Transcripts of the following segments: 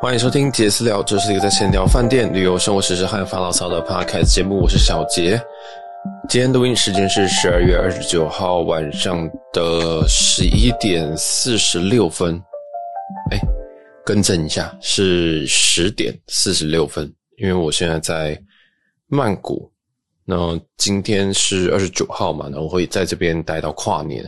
欢迎收听杰私聊，这是一个在闲聊饭店、旅游、生活、时事和发牢骚的 podcast 节目。我是小杰，今天录音时间是十二月二十九号晚上的十一点四十六分。哎，更正一下，是十点四十六分，因为我现在在曼谷。那今天是二十九号嘛，那我会在这边待到跨年。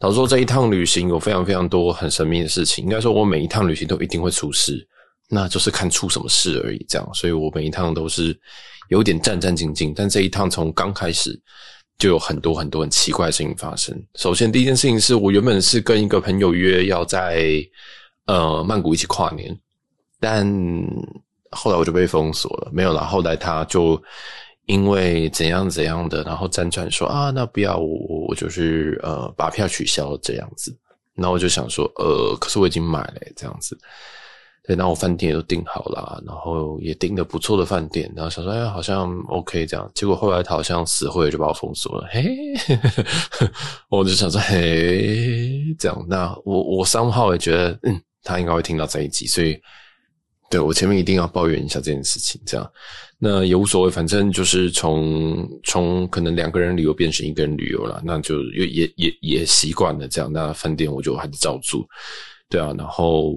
老实说，这一趟旅行有非常非常多很神秘的事情。应该说，我每一趟旅行都一定会出事，那就是看出什么事而已。这样，所以我每一趟都是有点战战兢兢。但这一趟从刚开始就有很多很多很奇怪的事情发生。首先，第一件事情是我原本是跟一个朋友约要在呃曼谷一起跨年，但后来我就被封锁了，没有了。后来他就。因为怎样怎样的，然后辗转说啊，那不要我我就是呃把票取消这样子，然后我就想说呃，可是我已经买了这样子，对，那我饭店也都订好了，然后也订的不错的饭店，然后想说哎好像 OK 这样，结果后来他好像死会就把我封锁了，嘿，我就想说嘿这样，那我我三号也觉得嗯他应该会听到这一集，所以对我前面一定要抱怨一下这件事情这样。那也无所谓，反正就是从从可能两个人旅游变成一个人旅游了，那就也也也也习惯了这样。那饭店我就还是照住，对啊。然后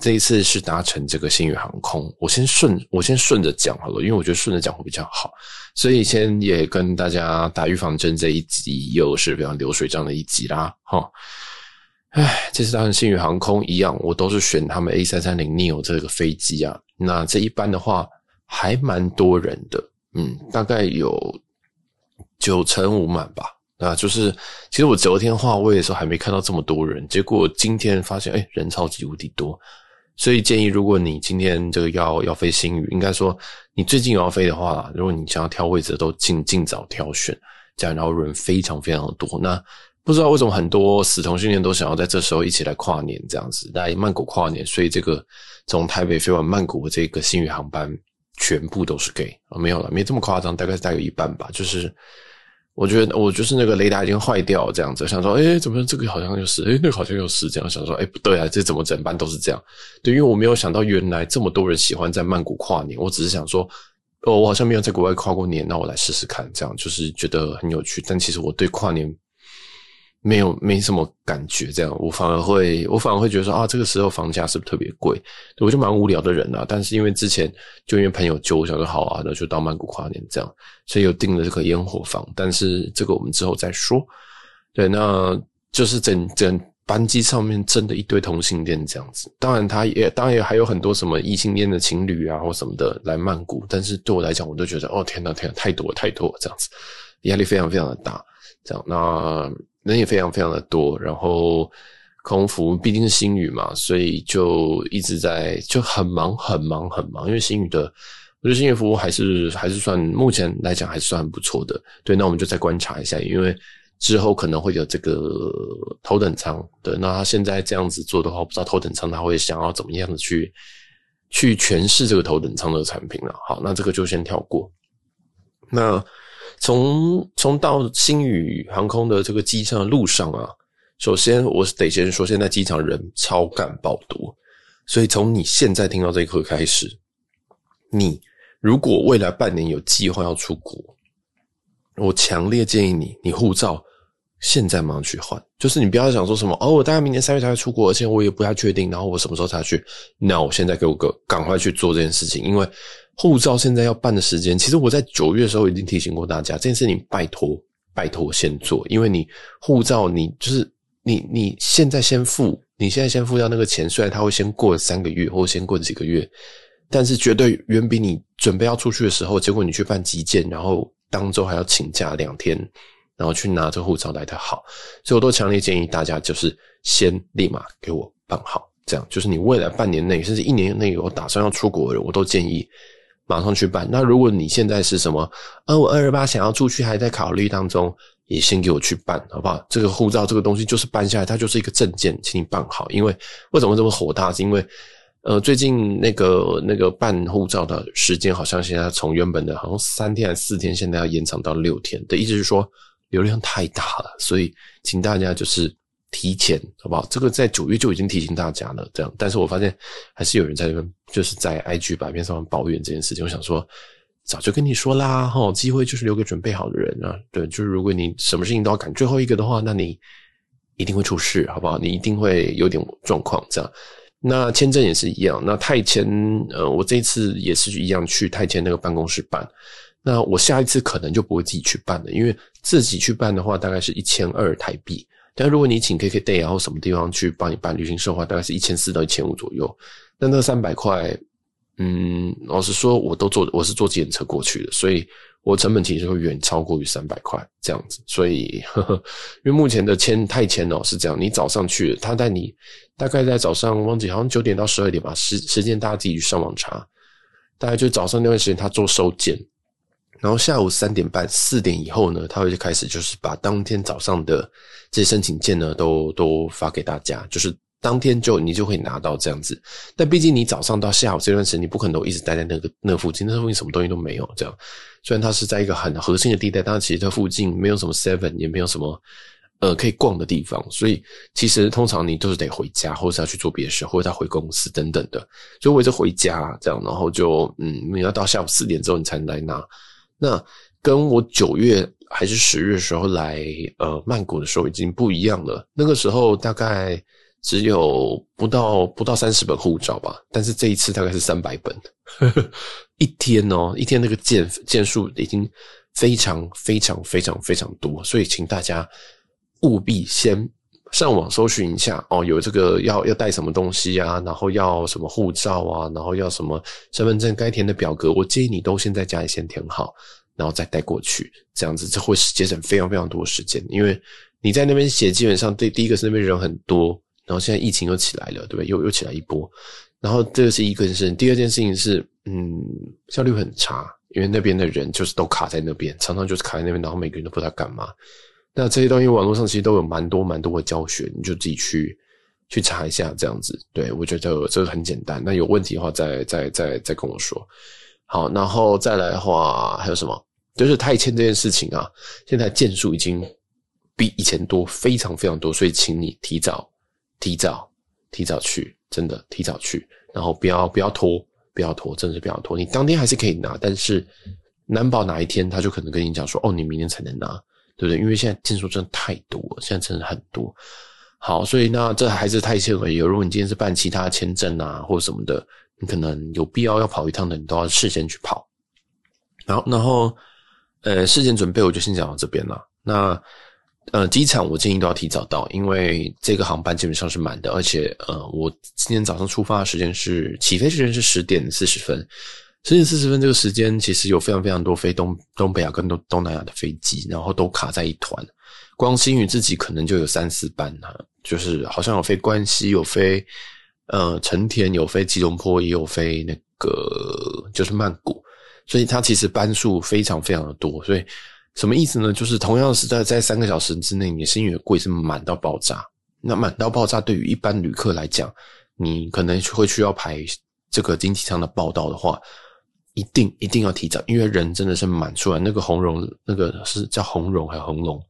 这一次是搭乘这个星宇航空，我先顺我先顺着讲好了，因为我觉得顺着讲会比较好。所以先也跟大家打预防针，这一集又是非常流水账的一集啦，齁。唉，这次搭乘星宇航空一样，我都是选他们 A 三三零 neo 这个飞机啊。那这一班的话。还蛮多人的，嗯，大概有九成五满吧。啊，就是其实我昨天划位的时候还没看到这么多人，结果今天发现，哎，人超级无敌多。所以建议，如果你今天这个要要飞星宇，应该说你最近有要飞的话，如果你想要挑位置，都尽尽早挑选，这样然后人非常非常的多。那不知道为什么很多死同性恋都想要在这时候一起来跨年，这样子来曼谷跨年，所以这个从台北飞往曼谷的这个星宇航班。全部都是 gay 啊，没有了，没这么夸张，大概大概有一半吧。就是我觉得我就是那个雷达已经坏掉这样子，想说，诶怎么这个好像又是，诶那个好像又是这样，想说，诶不对啊，这怎么整班都是这样？对，因为我没有想到原来这么多人喜欢在曼谷跨年，我只是想说，哦，我好像没有在国外跨过年，那我来试试看，这样就是觉得很有趣。但其实我对跨年。没有，没什么感觉，这样我反而会，我反而会觉得说啊，这个时候房价是不是特别贵？我就蛮无聊的人啊。但是因为之前就因为朋友揪，我想说好啊，那就到曼谷跨年这样，所以又订了这个烟火房。但是这个我们之后再说。对，那就是整整班机上面真的一堆同性恋这样子。当然，他也当然也还有很多什么异性恋的情侣啊或什么的来曼谷。但是对我来讲，我都觉得哦天呐天呐，太多太多了这样子，压力非常非常的大。这样那。人也非常非常的多，然后空服毕竟是星宇嘛，所以就一直在就很忙很忙很忙。因为星宇的，我觉得星宇服务还是还是算目前来讲还是算不错的。对，那我们就再观察一下，因为之后可能会有这个头等舱。对，那他现在这样子做的话，不知道头等舱他会想要怎么样的去去诠释这个头等舱的产品了。好，那这个就先跳过。那。从从到新宇航空的这个机场的路上啊，首先我得先说，现在机场人超干爆多，所以从你现在听到这一刻开始，你如果未来半年有计划要出国，我强烈建议你，你护照现在马上去换，就是你不要想说什么哦，我大概明年三月才会出国，而且我也不太确定，然后我什么时候才去，那我现在给我个赶快去做这件事情，因为。护照现在要办的时间，其实我在九月的时候已经提醒过大家，这件事情拜托拜托先做，因为你护照你就是你你现在先付，你现在先付掉那个钱，虽然他会先过三个月或先过几个月，但是绝对远比你准备要出去的时候，结果你去办急件，然后当周还要请假两天，然后去拿这护照来的好，所以我都强烈建议大家就是先立马给我办好，这样就是你未来半年内甚至一年内有打算要出国的人，我都建议。马上去办。那如果你现在是什么？呃，我二二八想要出去，还在考虑当中，也先给我去办，好不好？这个护照这个东西就是办下来，它就是一个证件，请你办好。因为为什么这么火大？是因为呃，最近那个那个办护照的时间，好像现在从原本的好像三天还是四天，现在要延长到六天的意思是说流量太大了，所以请大家就是提前，好不好？这个在九月就已经提醒大家了，这样。但是我发现还是有人在这边，就是在 IG 版面上抱怨这件事情。我想说，早就跟你说啦，齁，机会就是留给准备好的人啊。对，就是如果你什么事情都要赶最后一个的话，那你一定会出事，好不好？你一定会有点状况，这样。那签证也是一样。那泰签，呃，我这次也是一样去泰签那个办公室办。那我下一次可能就不会自己去办了，因为自己去办的话，大概是一千二台币。但如果你请 KKday 然后什么地方去帮你办旅行社的话，大概是一千四到一千五左右。那那三百块，嗯，老实说，我都坐，我是坐计程车过去的，所以我成本其实会远超过于三百块这样子。所以，呵呵，因为目前的签泰签哦是这样，你早上去，他带你大概在早上忘记好像九点到十二点吧，时时间大家自己去上网查，大概就早上那段时间他做收件。然后下午三点半、四点以后呢，他会就开始就是把当天早上的这些申请件呢都都发给大家，就是当天就你就会拿到这样子。但毕竟你早上到下午这段时间，你不可能一直待在那个那附近，那附近什么东西都没有。这样，虽然它是在一个很核心的地带，但其实它附近没有什么 Seven，也没有什么呃可以逛的地方，所以其实通常你都是得回家，或者是要去做别的事，或者要回公司等等的。所以我也是回家这样，然后就嗯，你要到下午四点之后你才能来拿。那跟我九月还是十月的时候来呃曼谷的时候已经不一样了。那个时候大概只有不到不到三十本护照吧，但是这一次大概是三百本，呵呵，一天哦，一天那个件件数已经非常非常非常非常多，所以请大家务必先上网搜寻一下哦，有这个要要带什么东西啊，然后要什么护照啊，然后要什么身份证该填的表格，我建议你都先在家里先填好，然后再带过去，这样子这会节省非常非常多的时间，因为你在那边写，基本上对第一个是那边人很多，然后现在疫情又起来了，对不对？又又起来一波，然后这个是一个事情，第二件事情是，嗯，效率很差，因为那边的人就是都卡在那边，常常就是卡在那边，然后每个人都不知道干嘛。那这些东西网络上其实都有蛮多蛮多的教学，你就自己去去查一下这样子。对，我觉得这个很简单。那有问题的话再再再再跟我说。好，然后再来的话还有什么？就是泰签这件事情啊，现在件数已经比以前多，非常非常多，所以请你提早提早提早去，真的提早去，然后不要不要拖，不要拖，真的是不要拖。你当天还是可以拿，但是难保哪一天他就可能跟你讲说，哦，你明天才能拿。对不对？因为现在件数真的太多，现在真的很多。好，所以那这还是泰签而已。如果你今天是办其他签证啊，或者什么的，你可能有必要要跑一趟的，你都要事先去跑。好，然后呃，事前准备我就先讲到这边了。那呃，机场我建议都要提早到，因为这个航班基本上是满的，而且呃，我今天早上出发的时间是起飞时间是十点四十分。十点四十分这个时间，其实有非常非常多飞东东北亚跟东东南亚的飞机，然后都卡在一团。光星宇自己可能就有三四班哈，就是好像有飞关西，有飞呃成田，有飞吉隆坡，也有飞那个就是曼谷，所以它其实班数非常非常的多。所以什么意思呢？就是同样是在在三个小时之内，你的星宇的柜是满到爆炸。那满到爆炸，对于一般旅客来讲，你可能会需要排这个经济舱的报到的话。一定一定要提早，因为人真的是满出来。那个红龙，那个是叫红龙还是红龙？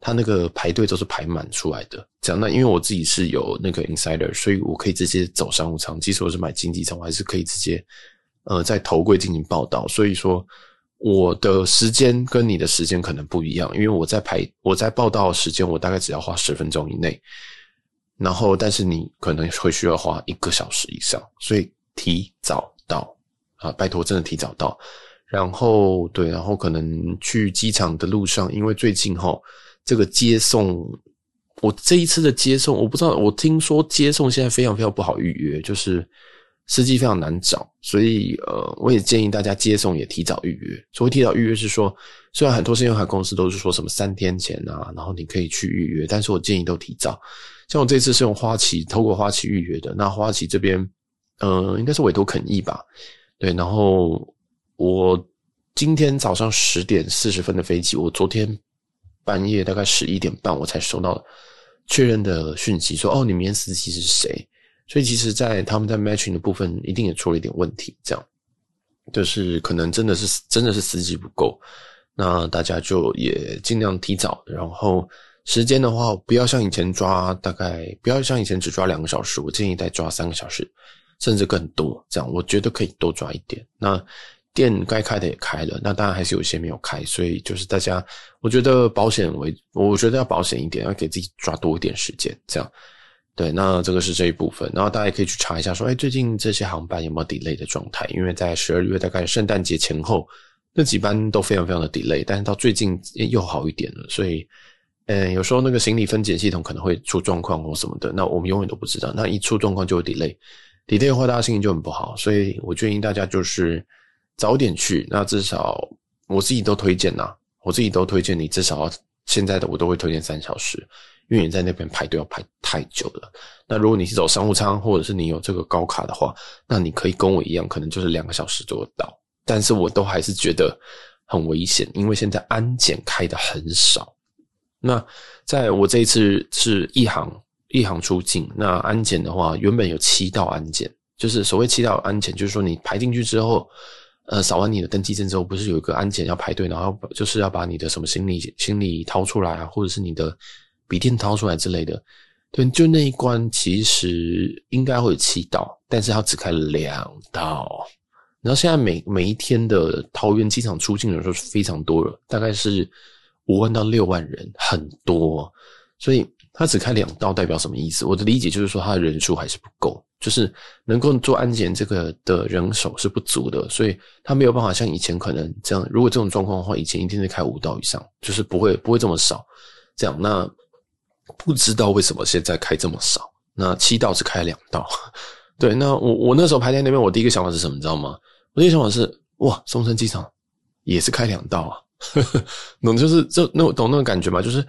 他那个排队都是排满出来的。这样，那因为我自己是有那个 insider，所以我可以直接走商务舱。即使我是买经济舱，我还是可以直接呃在头柜进行报到。所以说，我的时间跟你的时间可能不一样，因为我在排我在报到的时间，我大概只要花十分钟以内。然后，但是你可能会需要花一个小时以上，所以提早到。啊，拜托，真的提早到。然后，对，然后可能去机场的路上，因为最近齁，这个接送，我这一次的接送，我不知道，我听说接送现在非常非常不好预约，就是司机非常难找，所以呃，我也建议大家接送也提早预约。所谓提早预约是说，虽然很多信用卡公司都是说什么三天前啊，然后你可以去预约，但是我建议都提早。像我这次是用花旗，透过花旗预约的，那花旗这边，呃，应该是委托肯逸吧。对，然后我今天早上十点四十分的飞机，我昨天半夜大概十一点半我才收到确认的讯息，说哦，你明天司机是谁？所以其实，在他们在 matching 的部分，一定也出了一点问题，这样就是可能真的是真的是司机不够，那大家就也尽量提早，然后时间的话，不要像以前抓大概，不要像以前只抓两个小时，我建议再抓三个小时，甚至更多。这样我觉得可以多抓一点。那店该开的也开了，那当然还是有些没有开，所以就是大家，我觉得保险为，我觉得要保险一点，要给自己抓多一点时间。这样，对，那这个是这一部分。然后大家也可以去查一下，说，哎，最近这些航班有没有 delay 的状态？因为在十二月大概圣诞节前后，那几班都非常非常的 delay，但是到最近又好一点了，所以。嗯，有时候那个行李分拣系统可能会出状况或什么的，那我们永远都不知道。那一出状况就有 delay 有 delay，delay 的话大家心情就很不好。所以我建议大家就是早点去，那至少我自己都推荐呐，我自己都推荐你至少现在的我都会推荐三小时，因为你在那边排队要排太久了。那如果你是走商务舱或者是你有这个高卡的话，那你可以跟我一样，可能就是两个小时就到。但是我都还是觉得很危险，因为现在安检开的很少。那在我这一次是一航一行出境，那安检的话，原本有七道安检，就是所谓七道安检，就是说你排进去之后，呃，扫完你的登机证之后，不是有一个安检要排队，然后就是要把你的什么行李行李掏出来啊，或者是你的笔电掏出来之类的，对，就那一关其实应该会有七道，但是它只开了两道。然后现在每每一天的桃园机场出境人数是非常多了，大概是。五万到六万人很多，所以他只开两道代表什么意思？我的理解就是说他的人数还是不够，就是能够做安检这个的人手是不足的，所以他没有办法像以前可能这样。如果这种状况的话，以前一定是开五道以上，就是不会不会这么少。这样，那不知道为什么现在开这么少？那七道只开两道，对。那我我那时候排在那边，我第一个想法是什么？你知道吗？我第一个想法是哇，松山机场也是开两道啊。懂就是就那懂那种感觉吗？就是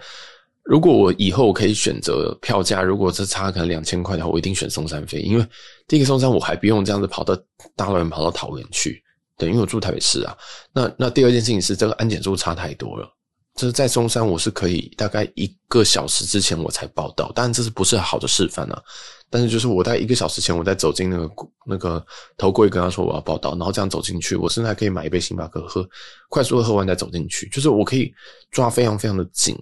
如果我以后可以选择票价，如果是差可能两千块的话，我一定选松山飞，因为第一个松山我还不用这样子跑到大老远跑到桃园去，对，因为我住台北市啊。那那第二件事情是这个安检数差太多了。就是在松山，我是可以大概一个小时之前我才报到，当然这是不是好的示范啊？但是就是我在一个小时前，我在走进那个那个头柜，跟他说我要报到，然后这样走进去，我甚至还可以买一杯星巴克喝，快速的喝完再走进去，就是我可以抓非常非常的紧，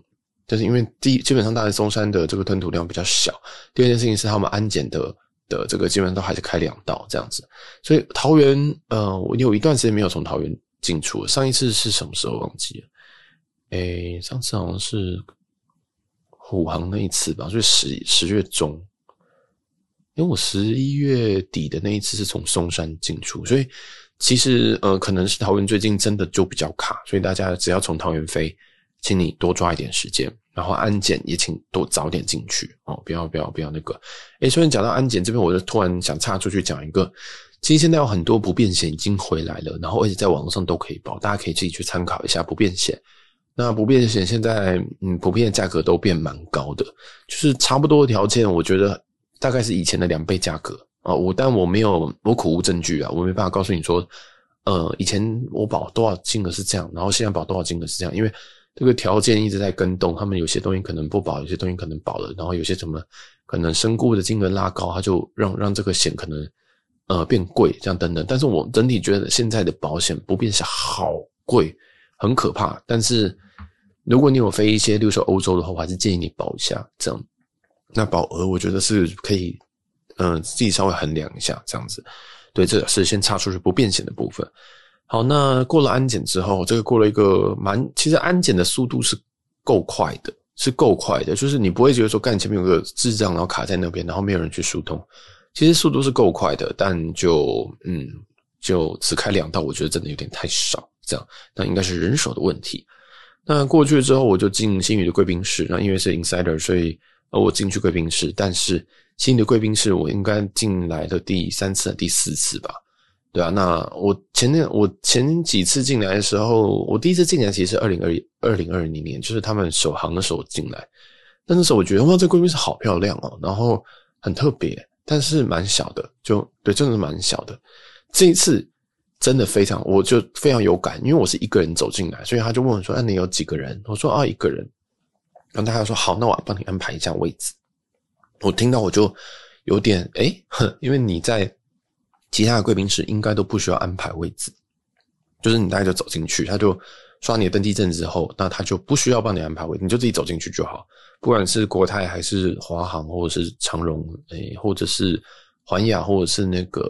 就是因为第一基本上大概松山的这个吞吐量比较小，第二件事情是他们安检的的这个基本上都还是开两道这样子，所以桃园呃，我有一段时间没有从桃园进出，上一次是什么时候忘记了。诶、上次好像是虎航那一次吧，所以十十月中，因为我十一月底的那一次是从松山进出，所以其实呃，可能是桃园最近真的就比较卡，所以大家只要从桃园飞，请你多抓一点时间，然后安检也请多早点进去哦，不要不要不要那个。诶、欸，虽然讲到安检这边，我就突然想岔出去讲一个，其实现在有很多不便险已经回来了，然后而且在网络上都可以报，大家可以自己去参考一下不便险。那不便险现在，嗯，普遍价格都变蛮高的，就是差不多的条件，我觉得大概是以前的两倍价格啊。我但我没有，我苦无证据啊，我没办法告诉你说，呃，以前我保多少金额是这样，然后现在保多少金额是这样，因为这个条件一直在更动，他们有些东西可能不保，有些东西可能保了，然后有些什么可能身故的金额拉高，它就让让这个险可能呃变贵，这样等等。但是我整体觉得现在的保险不便险好贵，很可怕，但是。如果你有飞一些，例如说欧洲的话，我还是建议你保一下，这样。那保额我觉得是可以，嗯、自己稍微衡量一下，这样子。对，这是先插出去不变险的部分。好，那过了安检之后，这个过了一个蛮，其实安检的速度是够快的，是够快的，就是你不会觉得说，干前面有个智障，然后卡在那边，然后没有人去疏通。其实速度是够快的，但就嗯，就只开两道，我觉得真的有点太少，这样。那应该是人手的问题。那过去之后，我就进星宇的贵宾室。那因为是 insider，所以，我进去贵宾室。但是星宇的贵宾室，我应该进来的第三次、第四次吧？对啊。那我前天我前几次进来的时候，我第一次进来其实是二零二二零二零年，就是他们首航的时候进来。但那时候我觉得哇，这贵宾室好漂亮哦，然后很特别，但是蛮小的，就对，真的是蛮小的。这一次。真的非常，我就非常有感，因为我是一个人走进来，所以他就问我说：“那、你有几个人？”我说：“啊，一个人。”然后他就说：“好，那我帮你安排一下位置。”我听到我就有点哎，哼，因为你在其他的贵宾室应该都不需要安排位置，就是你大概就走进去，他就刷你的登记证之后，那他就不需要帮你安排位，你就自己走进去就好。不管是国泰还是华航，或者是长荣，诶，或者是环亚，或者是那个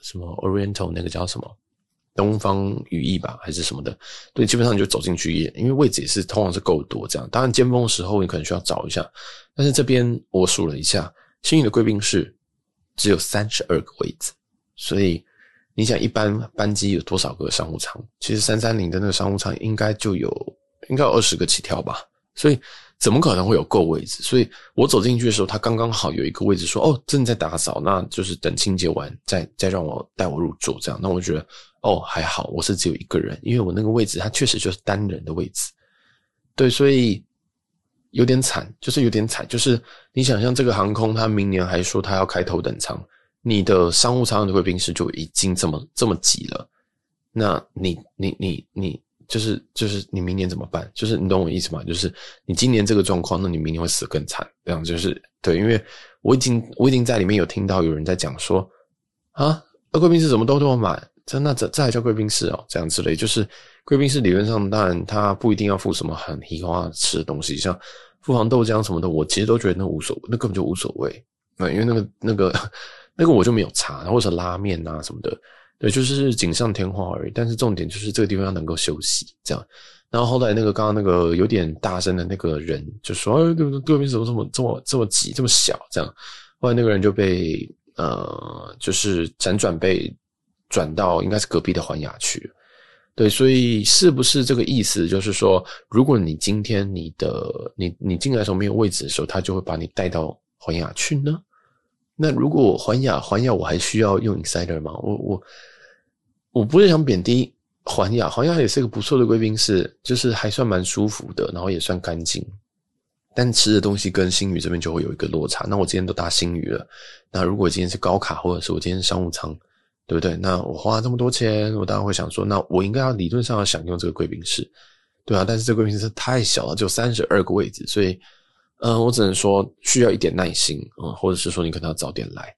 什么 Oriental 那个叫什么东方羽翼吧，还是什么的，对，基本上你就走进去，因为位置也是通常是够多这样。当然尖峰的时候你可能需要找一下，但是这边我数了一下，新宇的贵宾室只有三十二个位置，所以。你想一般班机有多少个商务舱？其实三三零的那个商务舱应该就有，应该有二十个起跳吧。所以怎么可能会有够位置？所以我走进去的时候，他刚刚好有一个位置，说：“哦，正在打扫，那就是等清洁完再再让我带我入座。”这样，那我觉得哦还好，我是只有一个人，因为我那个位置它确实就是单人的位置。对，所以有点惨，就是有点惨，就是你想象这个航空，他明年还说他要开头等舱。你的商务舱的贵宾室就已经这么这么挤了，那你你你你就是就是你明年怎么办？就是你懂我意思吗？就是你今年这个状况，那你明年会死更惨。这样就是对，因为我已经我已经在里面有听到有人在讲说啊，贵宾室怎么都这么满？这那这这还叫贵宾室哦？这样之类，就是贵宾室理论上当然它不一定要附什么很奇花吃的东西，像富航豆浆什么的，我其实都觉得那无所谓，那根本就无所谓。那因为那个那个。那个我就没有查，或者拉面啊什么的，对，就是锦上添花而已。但是重点就是这个地方要能够休息，这样。然后后来那个刚刚那个有点大声的那个人就说：“哎，对对面怎么这么这么这么挤，这么小？”这样。后来那个人就被呃，就是辗转被转到应该是隔壁的环亚去。对，所以是不是这个意思？就是说，如果你今天你的你你进来的时候没有位置的时候，他就会把你带到环亚去呢？那如果环亚环亚我还需要用 Insider 吗？我我我不是想贬低环亚，环亚也是一个不错的贵宾室，就是还算蛮舒服的，然后也算干净。但吃的东西跟星宇这边就会有一个落差。那我今天都搭星宇了，那如果今天是高卡或者是我今天商务舱，对不对？那我花这么多钱，我当然会想说，那我应该要理论上要享用这个贵宾室，对啊。但是这个贵宾室太小了，就三十二个位置，所以。嗯，我只能说需要一点耐心，嗯，或者是说你可能要早点来。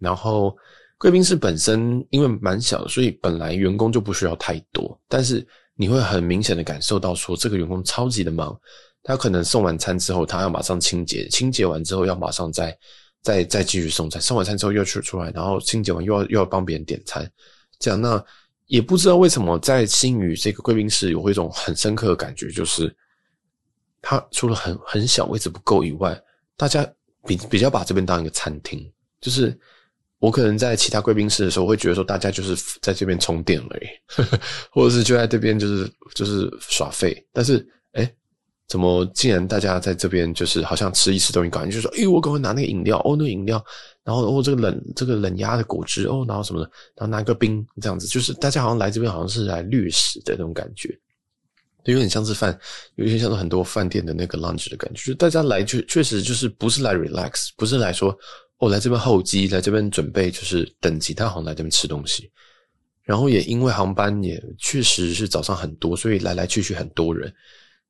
然后贵宾室本身因为蛮小，所以本来员工就不需要太多，但是你会很明显的感受到说这个员工超级的忙，他可能送完餐之后，他要马上清洁，清洁完之后要马上再再再继续送餐，送完餐之后又去出来，然后清洁完又要又要帮别人点餐，这样那也不知道为什么在星宇这个贵宾室有一种很深刻的感觉，就是。它除了很很小，位置不够以外，大家比比较把这边当一个餐厅。就是我可能在其他贵宾室的时候，会觉得说大家就是在这边充电而已，或者是就在这边就是就是耍废。但是、怎么竟然大家在这边就是好像吃一吃东西，感觉就是说，哎、欸，我赶快拿那个饮料，哦，那个饮料，然后哦，这个冷这个冷压的果汁，哦，然后什么的，然后拿个冰这样子，就是大家好像来这边好像是来掠食的那种感觉。就有点像是饭，有点像是很多饭店的那个 lunch 的感觉，就是大家来就确实就是不是来 relax，不是来说哦，来这边候机，来这边准备就是等其他航来这边吃东西。然后也因为航班也确实是早上很多，所以来来去去很多人，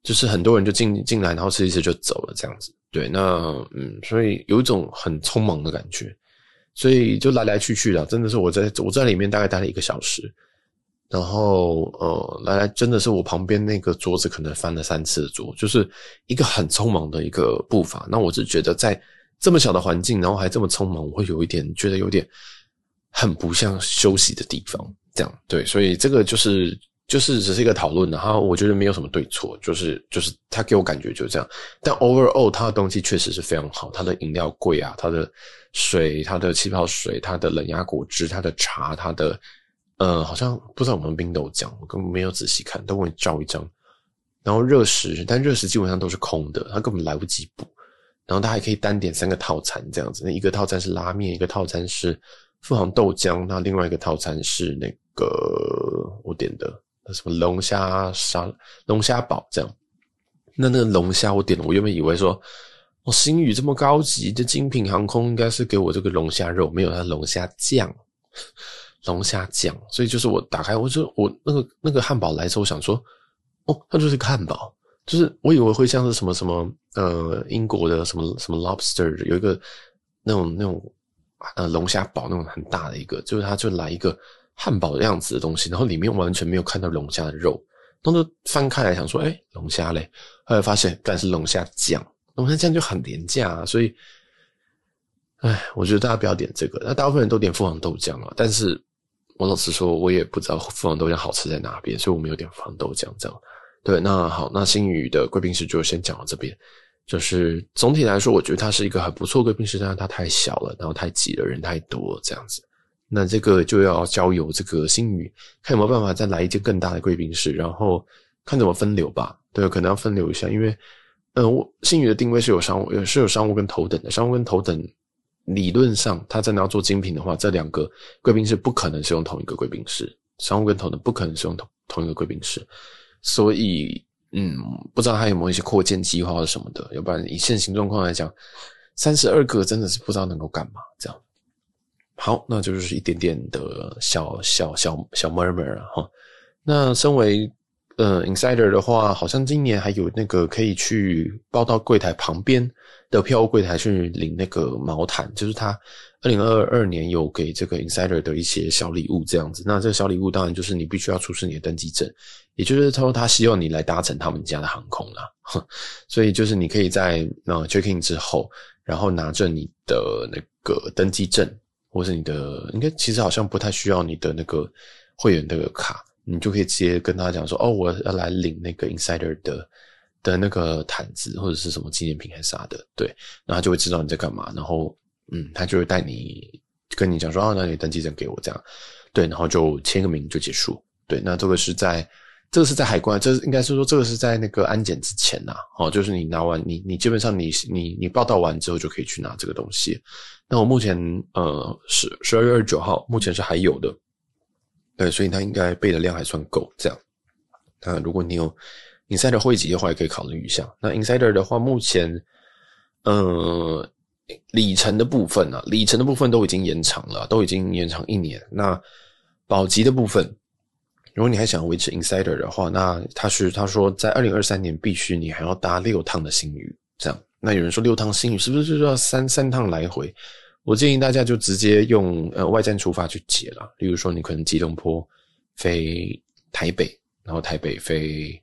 就是很多人就进进来，然后吃一吃就走了这样子。对，那嗯，所以有一种很匆忙的感觉，所以就来来去去的，真的是我在我在里面大概待了一个小时。然后，呃，来来，真的是我旁边那个桌子可能翻了三次的桌，就是一个很匆忙的一个步伐。那我只觉得在这么小的环境，然后还这么匆忙，我会有一点觉得有点很不像休息的地方。这样对，所以这个就是就是只是一个讨论，然后我觉得没有什么对错，就是就是他给我感觉就是这样。但 overall，他的东西确实是非常好，他的饮料柜啊，他的水，他的气泡水，他的冷压果汁，他的茶，他的。呃，好像不知道有没有冰豆浆，我根本没有仔细看，都会照一张。然后热食，但热食基本上都是空的，他根本来不及补。然后他还可以单点三个套餐这样子，那一个套餐是拉面，一个套餐是富航豆浆，那另外一个套餐是那个我点的什么龙虾沙龙虾堡这样。那那个龙虾我点了，我原本以为说，哦，星宇这么高级的精品航空，应该是给我这个龙虾肉，没有，它龙虾酱。龙虾酱，所以就是我打开，我就我那个那个汉堡来的时，我想说，哦，它就是个汉堡，就是我以为会像是什么什么呃英国的什么什么 lobster 有一个那种那种呃龙虾堡那种很大的一个，就是它就来一个汉堡的样子的东西，然后里面完全没有看到龙虾的肉，然后就翻开来想说，哎、龙虾嘞，后来发现，但是龙虾酱，龙虾酱就很廉价啊，所以，哎，我觉得大家不要点这个。那大部分人都点阜杭豆浆啊，但是我老实说，我也不知道阜杭豆浆好吃在哪边，所以我没有点阜杭豆浆这样。对，那好，那新宇的贵宾室就先讲到这边。就是总体来说，我觉得它是一个很不错贵宾室，但是它太小了，然后太挤了，人太多这样子。那这个就要交由这个星宇看有没有办法再来一间更大的贵宾室，然后看怎么分流吧。对，可能要分流一下，因为呃，我星宇的定位是有商务，是有商务跟头等的。商务跟头等理论上，他真的要做精品的话，这两个贵宾室不可能是用同一个贵宾室，商务跟头等不可能是用同同一个贵宾室，所以。嗯，不知道他有没有一些扩建计划或什么的，要不然以现行状况来讲，三十二个真的是不知道能够干嘛。这样，好，那就是一点点的小小小小 murmur 了哈。那身为呃 insider 的话，好像今年还有那个可以去报到柜台旁边的票务柜台去领那个毛毯，就是他。二零二二年有给这个 insider 的一些小礼物，这样子。那这个小礼物当然就是你必须要出示你的登机证，也就是他说他希望你来搭乘他们家的航空啦。所以就是你可以在呃 checking 之后，然后拿着你的那个登机证，或是你的应该其实好像不太需要你的那个会员的卡，你就可以直接跟他讲说哦，我要来领那个 insider 的的那个毯子或者是什么纪念品还是啥的，对，然后就会知道你在干嘛，然后。嗯，他就会带你跟你讲说，哦，那你登记证给我这样，对，然后就签个名就结束。对，那这个是在这个是在海关，这应该是说这个是在那个安检之前呐，哦，就是你拿完你你基本上你你你报道完之后就可以去拿这个东西。那我目前呃十十二月二十九号目前是还有的，对，所以他应该备的量还算够这样。那如果你有 Insider 会籍的话，也可以考虑一下。那 Insider 的话，目前呃。里程的部分呢、啊？里程的部分都已经延长了，都已经延长一年。那保级的部分，如果你还想维持 Insider 的话，那他是他说在二零二三年必须你还要搭六趟的新宇，这样。那有人说六趟新宇是不是就是要三三趟来回？我建议大家就直接用呃外站出发去解了。例如说，你可能吉隆坡飞台北，然后台北飞。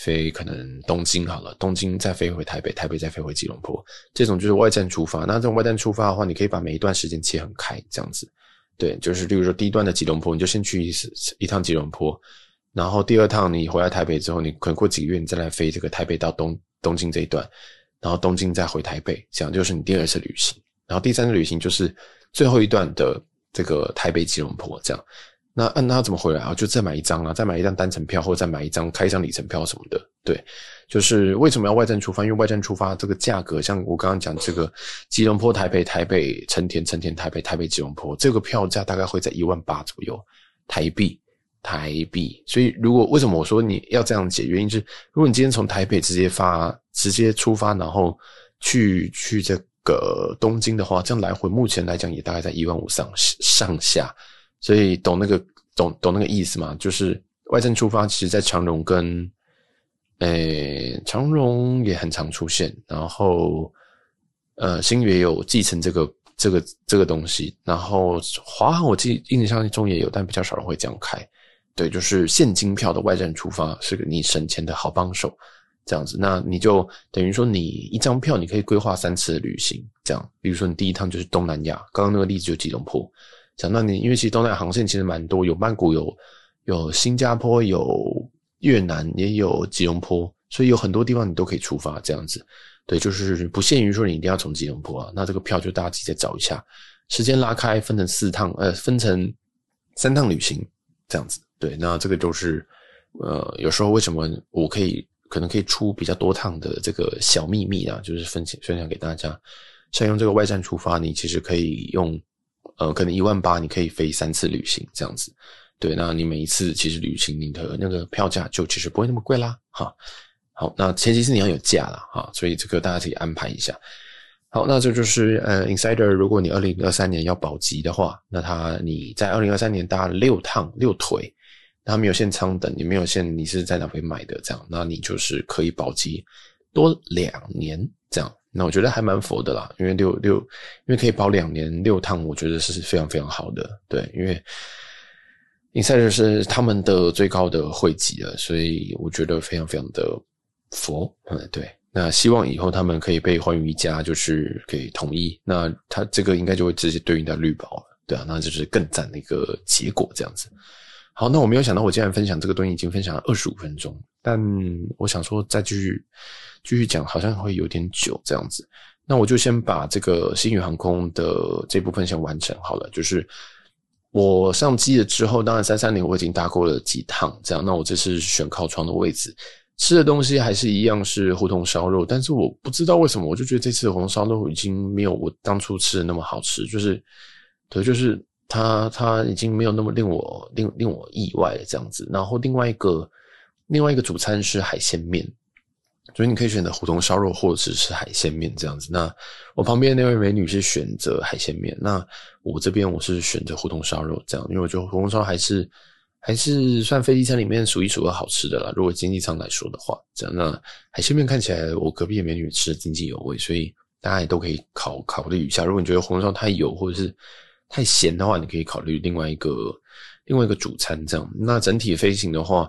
飞可能东京好了，东京再飞回台北，台北再飞回吉隆坡，这种就是外站出发。那这种外站出发的话，你可以把每一段时间切很开，这样子。对，就是例如说第一段的吉隆坡，你就先去一次一趟吉隆坡，然后第二趟你回来台北之后，你可能过几个月你再来飞这个台北到东东京这一段，然后东京再回台北，这样就是你第二次旅行。然后第三次旅行就是最后一段的这个台北吉隆坡这样。那按他怎么回来啊？就再买一张啊，再买一张单程票，或者再买一张开一张里程票什么的。对，就是为什么要外站出发？因为外站出发这个价格，像我刚刚讲这个吉隆坡、台北、台北成田、成田、台北、台北吉隆坡，这个票价大概会在一万八左右台币，台币。所以如果为什么我说你要这样解？原因就是如果你今天从台北直接发、直接出发，然后去去这个东京的话，这样来回目前来讲也大概在一万五上上下。所以懂那个懂懂那个意思吗？就是外站出发，其实在长荣跟诶、欸、长荣也很常出现，然后呃星宇也有继承这个这个这个东西，然后华航我记印象中也有，但比较少人会这样开。对，就是现金票的外站出发是个你省钱的好帮手，这样子。那你就等于说你一张票你可以规划三次旅行，这样。比如说你第一趟就是东南亚，刚刚那个例子就吉隆坡。讲到你，因为其实东南亚航线其实蛮多，有曼谷，有有新加坡，有越南，也有吉隆坡，所以有很多地方你都可以出发这样子。对，就是不限于说你一定要从吉隆坡啊，那这个票就大家自己再找一下，时间拉开分成四趟，呃，分成三趟旅行这样子。对，那这个就是呃，有时候为什么我可以可能可以出比较多趟的这个小秘密啊，就是分享分享给大家。像用这个外站出发，你其实可以用。呃，可能一万八，你可以飞三次旅行这样子，对，那你每一次其实旅行你的那个票价就其实不会那么贵啦，哈，好，那前提是你要有假啦，哈，所以这个大家可以安排一下。好，那这就是呃，Insider，如果你二零二三年要保级的话，那他你在二零二三年搭六趟六腿，他没有限舱等，也没有限你是在哪边买的这样，那你就是可以保级多两年这样。那我觉得还蛮佛的啦，因为六六，因为可以保两年六趟，我觉得是非常非常好的。对，因为 Insider 是他们的最高的会籍了，所以我觉得非常非常的佛。嗯，对。那希望以后他们可以被寰宇一家就是给统一，那他这个应该就会直接对应到绿宝了，对啊，那就是更赞的一个结果这样子。好，那我没有想到我竟然分享这个东西已经分享了二十五分钟，但我想说再继续继续讲好像会有点久这样子，那我就先把这个星宇航空的这部分先完成好了，就是。我上机了之后，当然三三零我已经搭过了几趟，这样。那我这次选靠窗的位置，吃的东西还是一样是胡同烧肉，但是我不知道为什么，我就觉得这次的胡同烧肉已经没有我当初吃的那么好吃，就是，对，就是它它已经没有那么令我令令我意外了这样子。然后另外一个另外一个主餐是海鲜面。所以你可以选择胡同烧肉或者是吃海鲜面这样子。那我旁边那位美女是选择海鲜面，那我这边我是选择胡同烧肉这样，因为我觉得胡同烧还是还是算飞机餐里面数一数二好吃的啦。如果经济舱来说的话，这样，那海鲜面看起来我隔壁的美女吃的津津有味，所以大家也都可以考考虑一下。如果你觉得胡同烧太油或者是太咸的话，你可以考虑另外一个另外一个主餐这样。那整体飞行的话。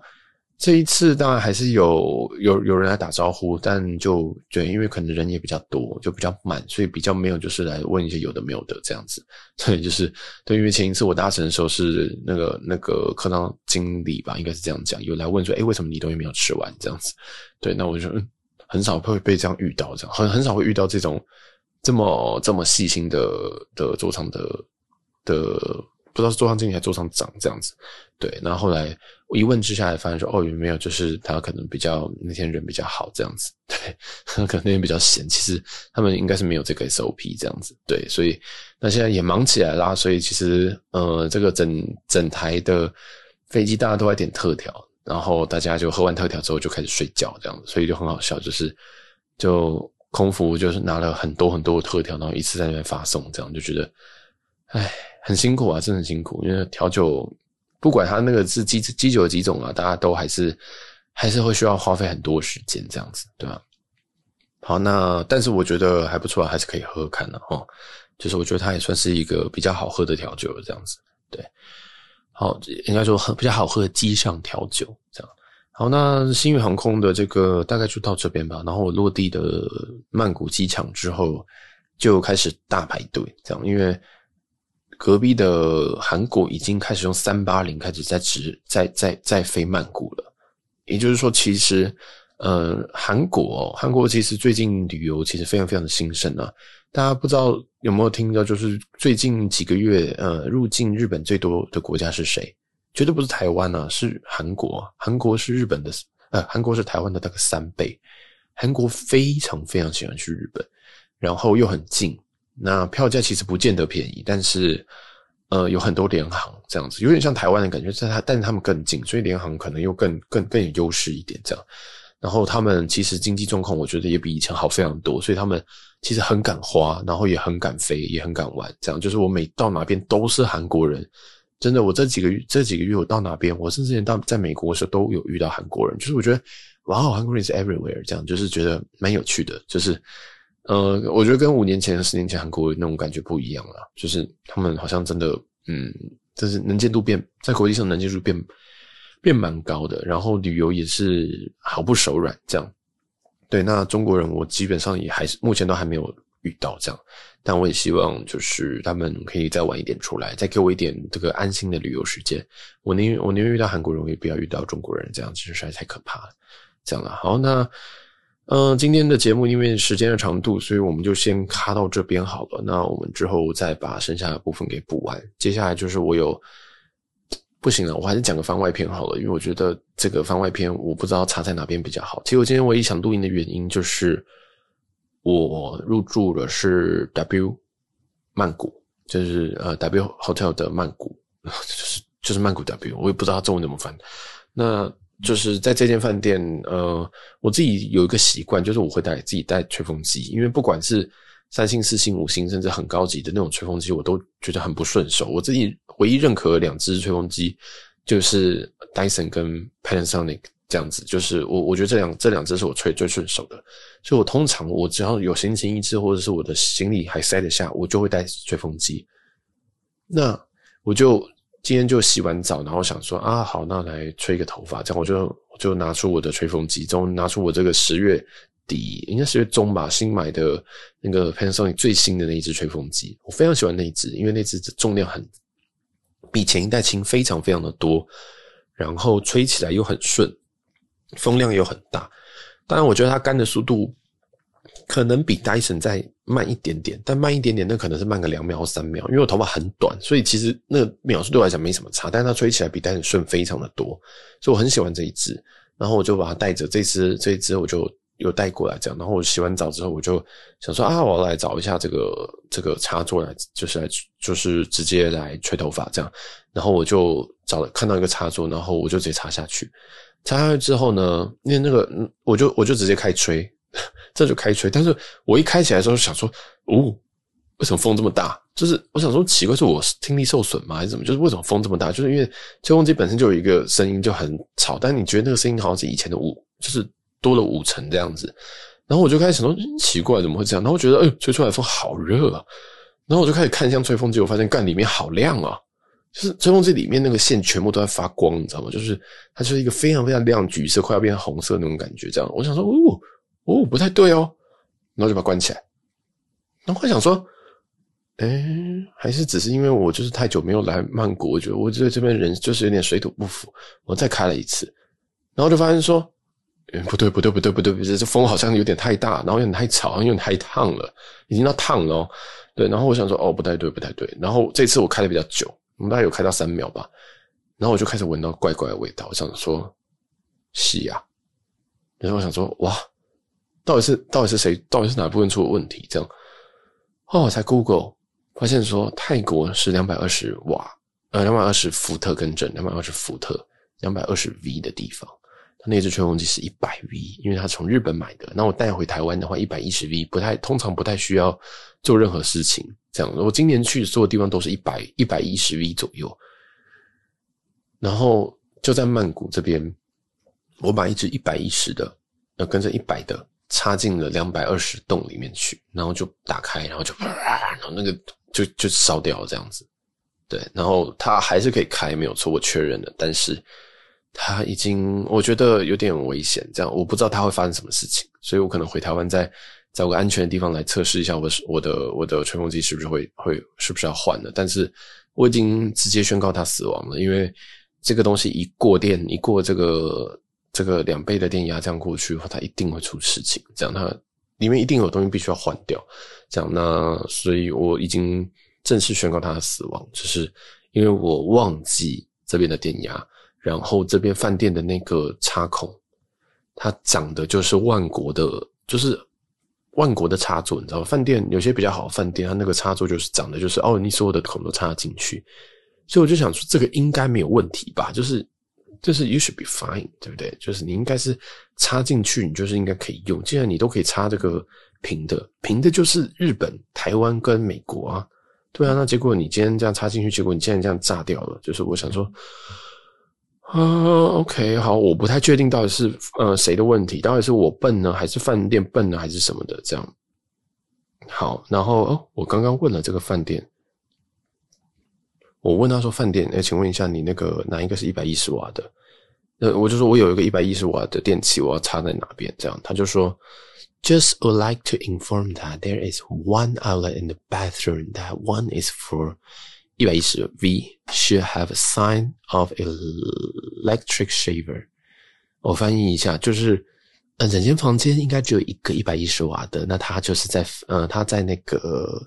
这一次当然还是有有有人来打招呼，但就对，因为可能人也比较多，就比较满，所以比较没有就是来问一些有的没有的这样子。所以就是对，因为前一次我搭乘的时候是那个那个客舱经理吧，应该是这样讲，有来问说，诶，为什么你东西没有吃完这样子？对，那我就，很少会被这样遇到，这样很很少会遇到这种这么这么细心的的座舱的的。不知道是座舱经理还是座舱长这样子，对。然后后来我一问之下，才发现说哦，有没有就是他可能比较那天人比较好这样子，对，可能那天比较闲。其实他们应该是没有这个 SOP 这样子，对。所以那现在也忙起来啦，所以其实呃，这个整整台的飞机大家都在点特调，然后大家就喝完特调之后就开始睡觉这样子，所以就很好笑，就是就空服就是拿了很多很多的特调，然后一次在那边发送，这样就觉得，唉。很辛苦啊，真的很辛苦，因为调酒不管它那个是基基酒几种啊，大家都还是还是会需要花费很多时间这样子，对吧？好，那但是我觉得还不错，还是可以喝喝看的哈。就是我觉得它也算是一个比较好喝的调酒这样子，对。好，应该说很比较好喝的机上调酒这样。好，那新宇航空的这个大概就到这边吧。然后我落地的曼谷机场之后就开始大排队这样，因为。隔壁的韩国已经开始用三八零开始在直在在在飞曼谷了，也就是说，其实呃，韩国韩国其实最近旅游其实非常非常的兴盛啊。大家不知道有没有听到，就是最近几个月呃，入境日本最多的国家是谁？绝对不是台湾啊，是韩国。韩国是日本的呃，韩国是台湾的大概三倍。韩国非常非常喜欢去日本，然后又很近。那票价其实不见得便宜，但是，呃，有很多联航这样子，有点像台湾的感觉，在它，但是他们更近，所以联航可能又更更更有优势一点这样。然后他们其实经济状况，我觉得也比以前好非常多，所以他们其实很敢花，然后也很敢飞，也很敢玩。这样就是我每到哪边都是韩国人，真的，我这几个月这几个月我到哪边，我甚至连到在美国的时候都有遇到韩国人，就是我觉得哇，韩国人是 everywhere，这样就是觉得蛮有趣的，就是。呃，我觉得跟五年前、十年前韩国那种感觉不一样了，就是他们好像真的，嗯，就是能见度变，在国际上能见度变变蛮高的，然后旅游也是毫不手软这样。对，那中国人我基本上也还是目前都还没有遇到这样，但我也希望就是他们可以再晚一点出来，再给我一点这个安心的旅游时间。我宁愿我宁愿遇到韩国人，我也不要遇到中国人，这样其实实在太可怕了。这样了，好，那。嗯，今天的节目因为时间的长度，所以我们就先卡到这边好了。那我们之后再把剩下的部分给补完。接下来就是我有不行了，我还是讲个番外篇好了，因为我觉得这个番外篇我不知道插在哪边比较好。其实我今天唯一想录音的原因就是我入住的是 W 曼谷，就是呃 W Hotel 的曼谷，就是就是曼谷 W，我也不知道中文怎么翻。那。就是在这间饭店，呃，我自己有一个习惯，就是我会带自己带吹风机，因为不管是三星、四星、五星，甚至很高级的那种吹风机，我都觉得很不顺手。我自己唯一认可两支吹风机就是 Dyson 跟 Panasonic 这样子，就是我我觉得这两这两支是我吹最顺手的，所以我通常我只要有闲情逸致，或者是我的行李还塞得下，我就会带吹风机。那我就。今天就洗完澡，然后想说啊，好，那来吹个头发，这样我就就拿出我的吹风机，中拿出我这个十月底应该十月中吧新买的那个 Panasonic 最新的那一只吹风机，我非常喜欢那一只，因为那只重量很比前一代轻非常非常的多，然后吹起来又很顺，风量又很大。当然，我觉得它干的速度可能比 Dyson 再慢一点点，但慢一点点，那可能是慢个两秒三秒。因为我头发很短，所以其实那个秒数对我来讲没什么差，但是它吹起来比 Dyson 顺非常的多，所以我很喜欢这一支。然后我就把它带着，这支这一支我就有带过来这样。然后我洗完澡之后，我就想说啊，我来找一下这个这个插座来，就是来就是直接来吹头发这样。然后我就找了看到一个插座，然后我就直接插下去。插下去之后呢，因为那个，我就我就直接开吹，这就开吹。但是我一开起来的时候想说，哦，为什么风这么大？就是我想说奇怪，是我听力受损吗？还是怎么？就是为什么风这么大？就是因为吹风机本身就有一个声音就很吵，但你觉得那个声音好像是以前的五，就是多了五成这样子。然后我就开始想说，奇怪，怎么会这样？然后我觉得，哎、吹出来的风好热啊。然后我就开始看向吹风机，我发现干里面好亮啊。就是吹风机里面那个线全部都在发光，你知道吗？就是它就是一个非常非常亮橘色，快要变成红色那种感觉。这样，我想说，哦哦，不太对哦，然后就把它关起来。然后我想说，哎、还是只是因为我就是太久没有来曼谷，我觉得我觉得这边人就是有点水土不服。我再开了一次，然后就发现说，哎、欸，不对不对不对不对不对，这风好像有点太大，然后有点太吵，有点太烫了，已经到烫了哦。对，然后我想说，哦，不太对不太对。然后这次我开的比较久。我们大概有开到三秒吧，然后我就开始闻到怪怪的味道，我想说，是呀，然后我想说，哇，到底是到底是谁，到底是哪部分出了问题？这样，哦，我才 Google 发现说，泰国是两百二十瓦，呃，两百二十伏特更正，两百二十伏特，两百二十 V 的地方，它那只吹风机是一百 V，因为它从日本买的。那我带回台湾的话，一百一十 V 不太，通常不太需要做任何事情。这样，我今年去所有地方都是一百一百一十 V 左右，然后就在曼谷这边，我把一只一百一十的，呃跟着一百的插进了两百二十洞里面去，然后就打开，然后就，然后那个就就烧掉了这样子，对，然后它还是可以开，没有错，我确认了，但是它已经我觉得有点危险，这样我不知道它会发生什么事情，所以我可能回台湾再。找个安全的地方来测试一下我我的我的吹风机是不是会会是不是要换了？但是我已经直接宣告它死亡了，因为这个东西一过电，一过这个这个两倍的电压这样过去的话，它一定会出事情。这样它里面一定有东西必须要换掉。这样那所以我已经正式宣告它的死亡，就是因为我忘记这边的电压，然后这边饭店的那个插孔，它长的就是万国的，就是。万国的插座，你知道吗？饭店有些比较好的饭店，它那个插座就是长的就是哦，你所有的孔都插进去，所以我就想说，这个应该没有问题吧？就是就是 you should be fine，对不对？就是你应该是插进去，你就是应该可以用。既然你都可以插这个平的，平的就是日本、台湾跟美国啊，对啊。那结果你今天这样插进去，结果你竟然这样炸掉了，就是我想说。啊、，OK，好，我不太确定到底是呃谁的问题，到底是我笨呢，还是饭店笨呢，还是什么的？这样，好，然后哦，我刚刚问了这个饭店，我问他说饭店，哎，请问一下，你那个哪一个是一百一十瓦的？呃，我就说我有一个一百一十瓦的电器，我要插在哪边？这样，他就说，Just would like to inform that there is one outlet in the bathroom that one is for 一百一十 V should have a sign of electric shaver。我翻译一下，就是呃，整间房间应该只有一个一百一十瓦的，那它就是在呃，它在那个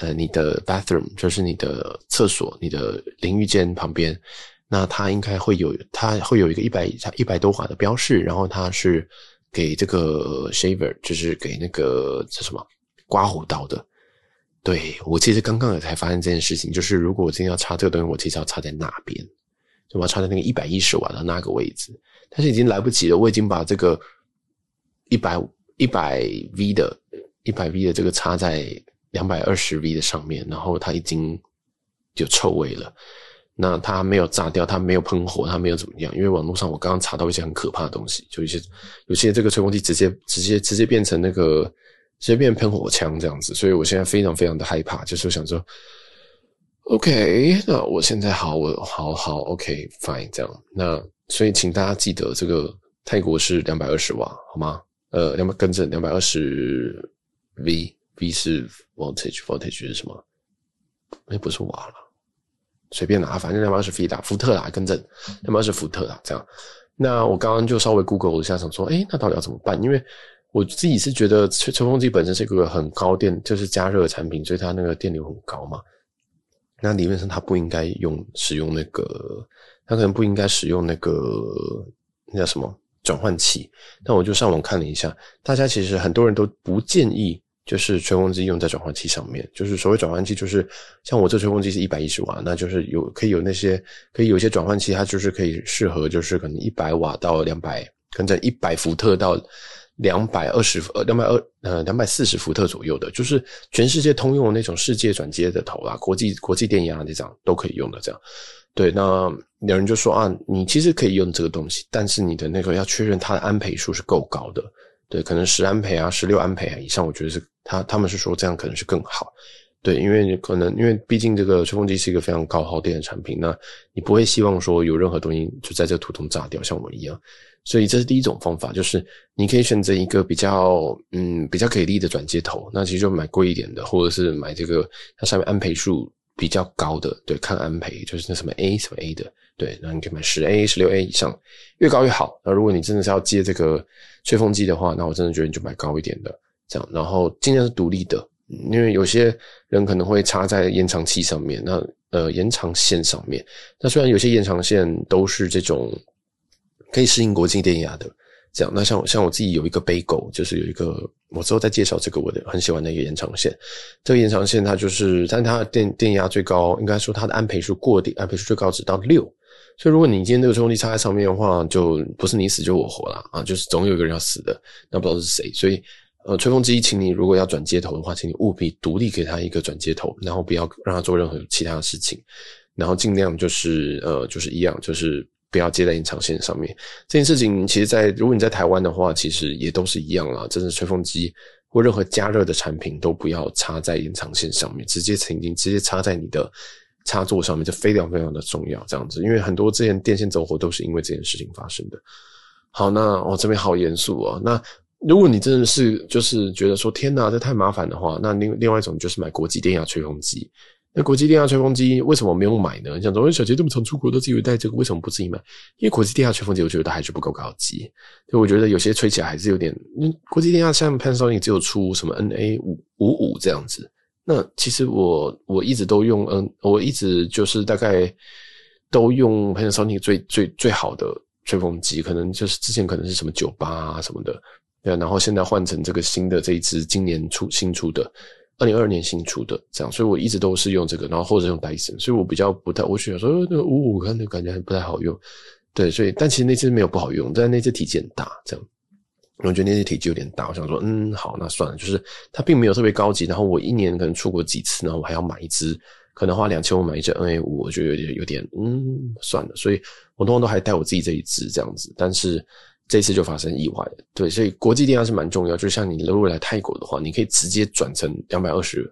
呃，你的 bathroom，就是你的厕所、你的淋浴间旁边，那它应该会有，它会有一个一百一百多瓦的标示，然后它是给这个 shaver，就是给那个叫什么刮胡刀的。对，我其实刚刚也才发现这件事情，就是如果我今天要插这个东西，我其实要插在那边，就我要插在那个一百一十瓦的那个位置，但是已经来不及了，我已经把这个一百一百 V 的一百 V 的这个插在两百二十 V 的上面，然后它已经有臭味了。那它没有炸掉，它没有喷火，它没有怎么样，因为网络上我刚刚查到一些很可怕的东西，就一些有些这个吹风机直接直接直接变成那个。直接变喷火枪这样子，所以我现在非常非常的害怕，就是我想说，OK，那我现在好，我好好 OK，Fine，这样。那所以请大家记得，这个泰国是两百二十瓦，好吗？呃，两百跟着两百二十 V V 是 voltage，voltage 是什么？那不是瓦了，随便拿，反正两百二十伏打伏特啦，跟着两百二十伏特啦，这样。那我刚刚就稍微 Google 一下，想说，诶，那到底要怎么办？因为我自己是觉得吹吹风机本身是一个很高电，就是加热产品，所以它那个电流很高嘛。那理论上它不应该用使用那个，它可能不应该使用那个那叫什么转换器。但我就上网看了一下，大家其实很多人都不建议。就是吹风机用在转换器上面，就是所谓转换器，就是像我这吹风机是一百一十瓦，那就是有可以有那些可以有些转换器，它就是可以适合，就是可能一百瓦到两百，跟着一百伏特到两百二十呃两百二呃两百四十伏特左右的，就是全世界通用的那种世界转接的头啦，国际国际电压这样都可以用的这样。对，那有人就说啊，你其实可以用这个东西，但是你的那个要确认它的安培数是够高的。对，可能十安培啊，十六安培啊以上，我觉得是他他们是说这样可能是更好。对，因为可能因为毕竟这个吹风机是一个非常高耗电的产品，那你不会希望说有任何东西就在这个途中炸掉，像我一样。所以这是第一种方法，就是你可以选择一个比较嗯比较给力的转接头，那其实就买贵一点的，或者是买这个它上面安培数比较高的，对，看安培就是那什么 A 什么 A 的，对，那你可以买十 A、十六 A 以上，越高越好。那如果你真的是要接这个。吹风机的话，那我真的觉得你就买高一点的，这样，然后尽量是独立的，因为有些人可能会插在延长器上面，那呃延长线上面，那虽然有些延长线都是这种可以适应国际电压的，这样，那像像我自己有一个贝狗，就是有一个我之后再介绍这个我的很喜欢的一个延长线，这个延长线它就是，但它的电电压最高，应该说它的安培数过低安培数最高只到六。所以，如果你今天这个吹风机插在上面的话，就不是你死就我活了啊！就是总有一个人要死的，那不知道是谁。所以，呃，吹风机，请你如果要转接头的话，请你务必独立给他一个转接头，然后不要让他做任何其他的事情，然后尽量就是呃，就是一样，就是不要接在延长线上面。这件事情，其实在，如果你在台湾的话，其实也都是一样啦。真的，吹风机或任何加热的产品都不要插在延长线上面，直接曾经直接插在你的。插座上面就非常非常的重要，这样子，因为很多之前电线走火都是因为这件事情发生的。好，那我这边好严肃哦。那如果你真的是就是觉得说天哪，这太麻烦的话，那另另外一种就是买国际电压吹风机。那国际电压吹风机为什么没有买呢？像昨天小杰这么常出国都自己带这个，为什么不自己买？因为国际电压吹风机我觉得它还是不够高级，所以我觉得有些吹起来还是有点，嗯，国际电压像 Panasonic 只有出什么 NA 五五五这样子。那其实我我一直都用，嗯，我一直就是大概都用 Panasonic 最最最好的吹风机，可能就是之前可能是什么九八啊什么的，对，然后现在换成这个新的这一支，今年出新出的，二零二二年新出的这样，所以我一直都是用这个，然后或者用戴森，所以我比较不太，我选说那个五五，看那感觉还不太好用，对，所以但其实那支没有不好用，但那支体积很大，这样。我觉得那些体积有点大，我想说，嗯，好，那算了，就是它并没有特别高级。然后我一年可能出国几次，然后我还要买一支，可能花两千五买一支 NA 五，我觉得有点有点，嗯，算了。所以我通常都还带我自己这一支这样子。但是这次就发生意外了，对，所以国际电压是蛮重要。就是像你如果来泰国的话，你可以直接转成两百二十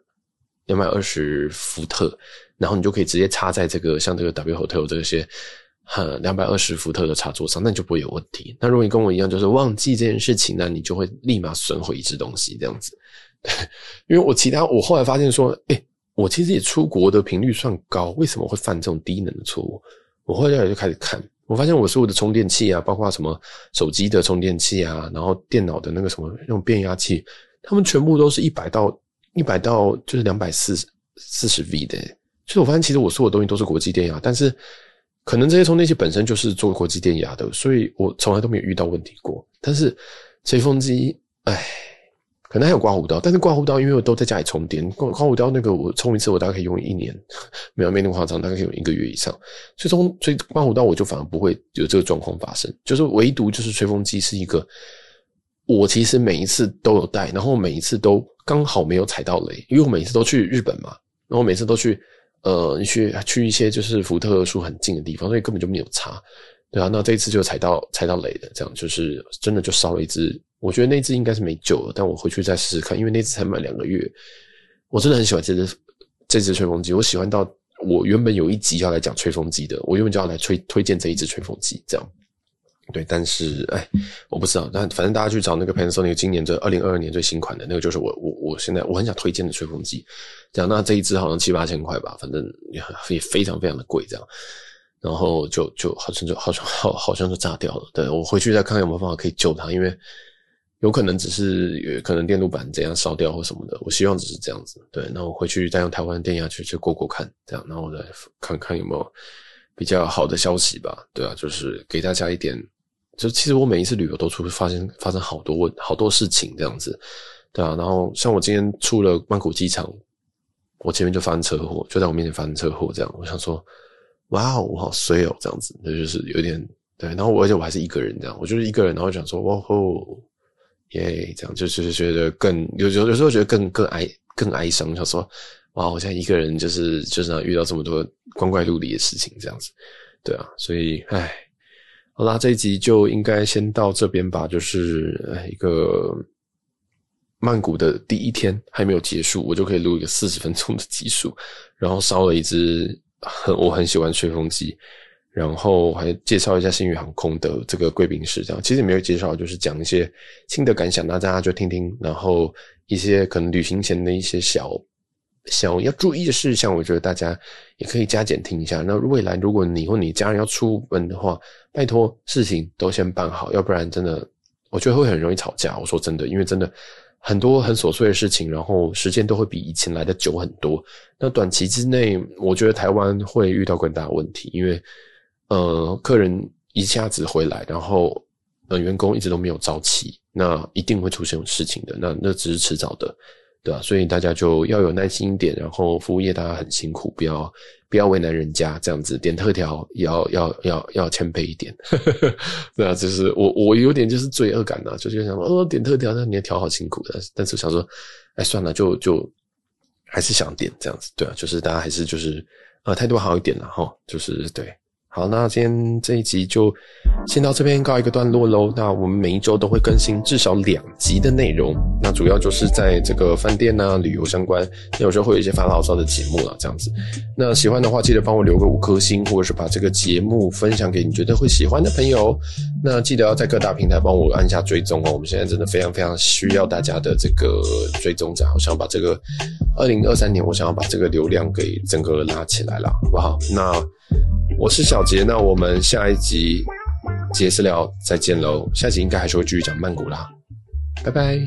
两百二十伏特，然后你就可以直接插在这个像这个 W Hotel 这些。哈，两百二十伏特的插座上，那你就不会有问题。那如果你跟我一样，就是忘记这件事情，那你就会立马损毁一只东西，这样子。因为我其他，我后来发现说，诶，我其实也出国的频率算高，为什么会犯这种低能的错误？我后来就开始看，我发现我所有的充电器啊，包括什么手机的充电器啊，然后电脑的那个什么那种变压器，他们全部都是一百到一百到就是两百四十四十 V 的。所以我发现其实我所有东西都是国际电压，但是。可能这些充电器本身就是做国际电压的，所以我从来都没有遇到问题过。但是吹风机，唉，可能还有刮胡刀，但是刮胡刀因为我都在家里充电，刮刮胡刀那个我充一次我大概可以用一年，没有没那么夸张，大概可以用一个月以上。所以所以刮胡刀我就反而不会有这个状况发生，就是唯独就是吹风机是一个，我其实每一次都有带，然后每一次都刚好没有踩到雷，因为我每次都去日本嘛，然后每次都去。呃，去去一些就是福特树很近的地方，所以根本就没有差，对啊。那这一次就踩到踩到雷的，这样就是真的就烧了一只。我觉得那只应该是没救了，但我回去再试试看，因为那只才买两个月。我真的很喜欢这只这只吹风机，我喜欢到我原本有一集要来讲吹风机的，我原本就要来推推荐这一支吹风机，这样。对，但是哎，我不知道，但反正大家去找那个 Panasonic 今年这二零二二年最新款的那个，就是我我我现在我很想推荐的吹风机。这样，那这一支好像七八千块吧，反正也非常非常的贵，这样。然后就就好像就好像好好像就炸掉了。对，我回去再看看有没有办法可以救它，因为有可能只是有可能电路板怎样烧掉或什么的。我希望只是这样子。对，那我回去再用台湾电压去去过过看，这样，然后我再看看有没有比较好的消息吧。对啊，就是给大家一点。就其实我每一次旅游都出发生发生好多问好多事情这样子，对啊，然后像我今天出了曼谷机场，我前面就发生车祸，就在我面前发生车祸这样，我想说，哇哦，我好衰哦这样子，那就是有点对，然后我而且我还是一个人这样，我就是一个人，然后想说，哇吼，耶，这样就是觉得更有有有时候觉得更更哀更哀伤，想说，哇，我现在一个人就是就是遇到这么多光怪陆离的事情这样子，对啊，所以唉。好啦，这一集就应该先到这边吧。就是一个曼谷的第一天还没有结束，我就可以录一个四十分钟的集数，然后烧了一支很我很喜欢吹风机，然后还介绍一下星宇航空的这个贵宾室。这样其实没有介绍，就是讲一些新的感想，那大家就听听。然后一些可能旅行前的一些小。小要注意的事项，我觉得大家也可以加减听一下。那未来如果你或你家人要出门的话，拜托事情都先办好，要不然真的我觉得会很容易吵架。我说真的，因为真的很多很琐碎的事情，然后时间都会比以前来的久很多。那短期之内，我觉得台湾会遇到更大的问题，因为呃，客人一下子回来，然后呃，员工一直都没有招齐，那一定会出现事情的。那那只是迟早的。对啊，所以大家就要有耐心一点，然后服务业大家很辛苦，不要不要为难人家，这样子点特调要要要要谦卑一点。对啊，就是我我有点就是罪恶感呐、啊，就是想说哦点特调，那你也调好辛苦的，但是想说，哎算了，就就还是想点这样子。对啊，就是大家还是就是呃态度好一点了哈，就是对。好，那今天这一集就先到这边告一个段落喽。那我们每一周都会更新至少两集的内容，那主要就是在这个饭店啊、旅游相关，有时候会有一些发牢骚的节目啦，这样子。那喜欢的话，记得帮我留个五颗星，或者是把这个节目分享给你觉得会喜欢的朋友。那记得要在各大平台帮我按下追踪哦。我们现在真的非常非常需要大家的这个追踪者，我想把这个二零二三年，我想要把这个流量给整个拉起来了，好不好？那。我是小杰，那我们下一集杰私聊再见喽。下集应该还是会继续讲曼谷啦，拜拜。